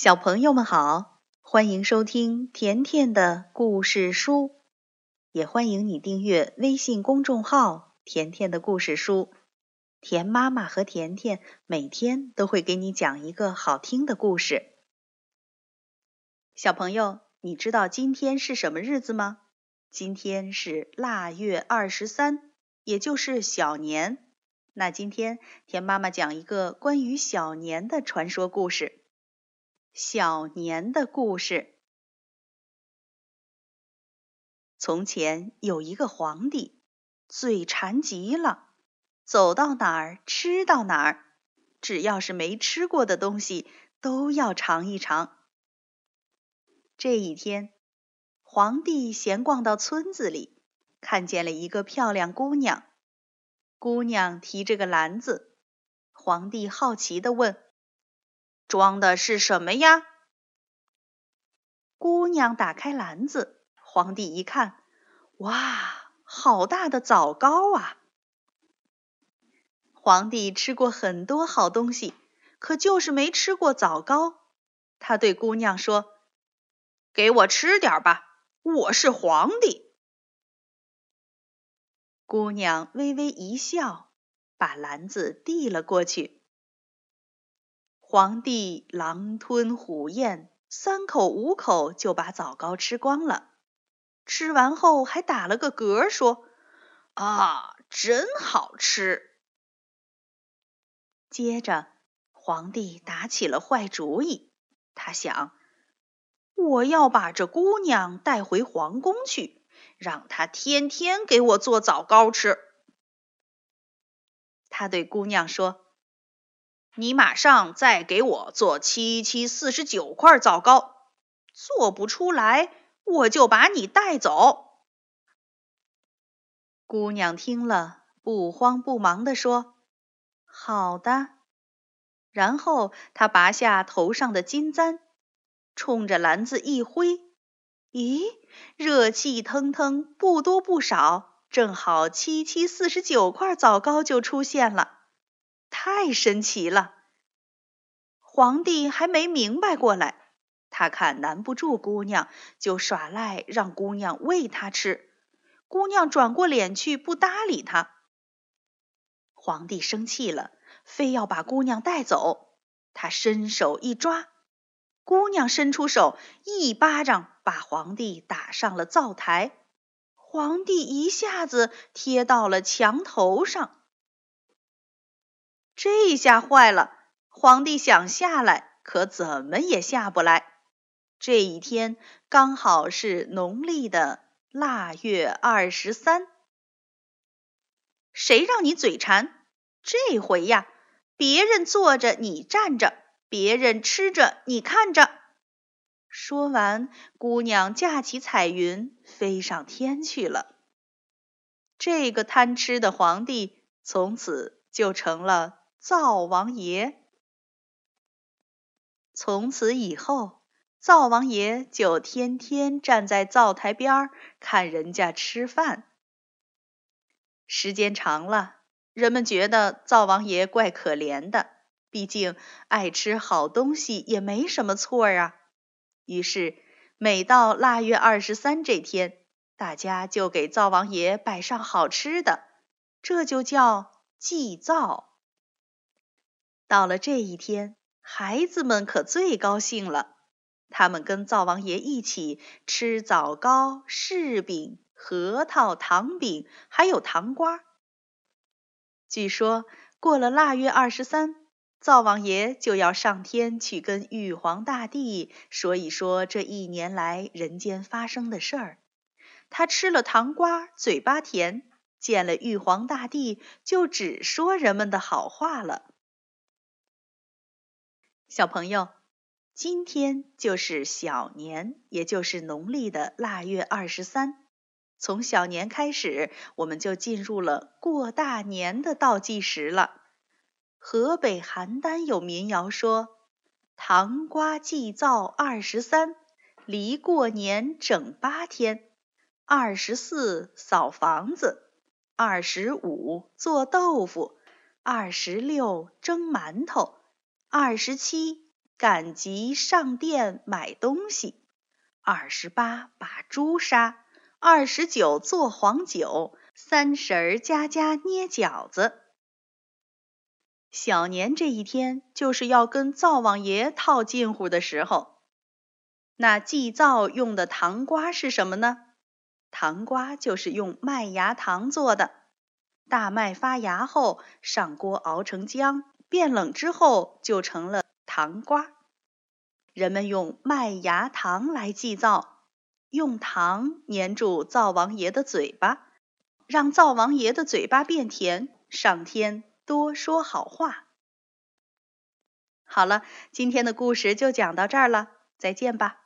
小朋友们好，欢迎收听甜甜的故事书，也欢迎你订阅微信公众号“甜甜的故事书”。甜妈妈和甜甜每天都会给你讲一个好听的故事。小朋友，你知道今天是什么日子吗？今天是腊月二十三，也就是小年。那今天甜妈妈讲一个关于小年的传说故事。小年的故事。从前有一个皇帝，嘴馋极了，走到哪儿吃到哪儿，只要是没吃过的东西都要尝一尝。这一天，皇帝闲逛到村子里，看见了一个漂亮姑娘。姑娘提着个篮子，皇帝好奇地问。装的是什么呀？姑娘打开篮子，皇帝一看，哇，好大的枣糕啊！皇帝吃过很多好东西，可就是没吃过枣糕。他对姑娘说：“给我吃点吧，我是皇帝。”姑娘微微一笑，把篮子递了过去。皇帝狼吞虎咽，三口五口就把枣糕吃光了。吃完后还打了个嗝，说：“啊，真好吃。”接着，皇帝打起了坏主意。他想：“我要把这姑娘带回皇宫去，让她天天给我做枣糕吃。”他对姑娘说。你马上再给我做七七四十九块枣糕，做不出来我就把你带走。姑娘听了，不慌不忙地说：“好的。”然后她拔下头上的金簪，冲着篮子一挥，咦，热气腾腾，不多不少，正好七七四十九块枣糕就出现了。太神奇了！皇帝还没明白过来，他看难不住姑娘，就耍赖让姑娘喂他吃。姑娘转过脸去，不搭理他。皇帝生气了，非要把姑娘带走。他伸手一抓，姑娘伸出手，一巴掌把皇帝打上了灶台。皇帝一下子贴到了墙头上。这下坏了！皇帝想下来，可怎么也下不来。这一天刚好是农历的腊月二十三。谁让你嘴馋？这回呀，别人坐着你站着，别人吃着你看着。说完，姑娘架起彩云飞上天去了。这个贪吃的皇帝从此就成了。灶王爷，从此以后，灶王爷就天天站在灶台边看人家吃饭。时间长了，人们觉得灶王爷怪可怜的，毕竟爱吃好东西也没什么错啊。于是，每到腊月二十三这天，大家就给灶王爷摆上好吃的，这就叫祭灶。到了这一天，孩子们可最高兴了。他们跟灶王爷一起吃枣糕、柿饼、核桃、糖饼，还有糖瓜。据说过了腊月二十三，灶王爷就要上天去跟玉皇大帝说一说这一年来人间发生的事儿。他吃了糖瓜，嘴巴甜；见了玉皇大帝，就只说人们的好话了。小朋友，今天就是小年，也就是农历的腊月二十三。从小年开始，我们就进入了过大年的倒计时了。河北邯郸有民谣说：“糖瓜祭灶二十三，离过年整八天。二十四扫房子，二十五做豆腐，二十六蒸馒头。”二十七赶集上店买东西。二十八把猪杀，二十九做黄酒，三十儿家家捏饺子。小年这一天就是要跟灶王爷套近乎的时候。那祭灶用的糖瓜是什么呢？糖瓜就是用麦芽糖做的。大麦发芽后，上锅熬成浆，变冷之后就成了糖瓜。人们用麦芽糖来祭灶，用糖粘住灶王爷的嘴巴，让灶王爷的嘴巴变甜，上天多说好话。好了，今天的故事就讲到这儿了，再见吧。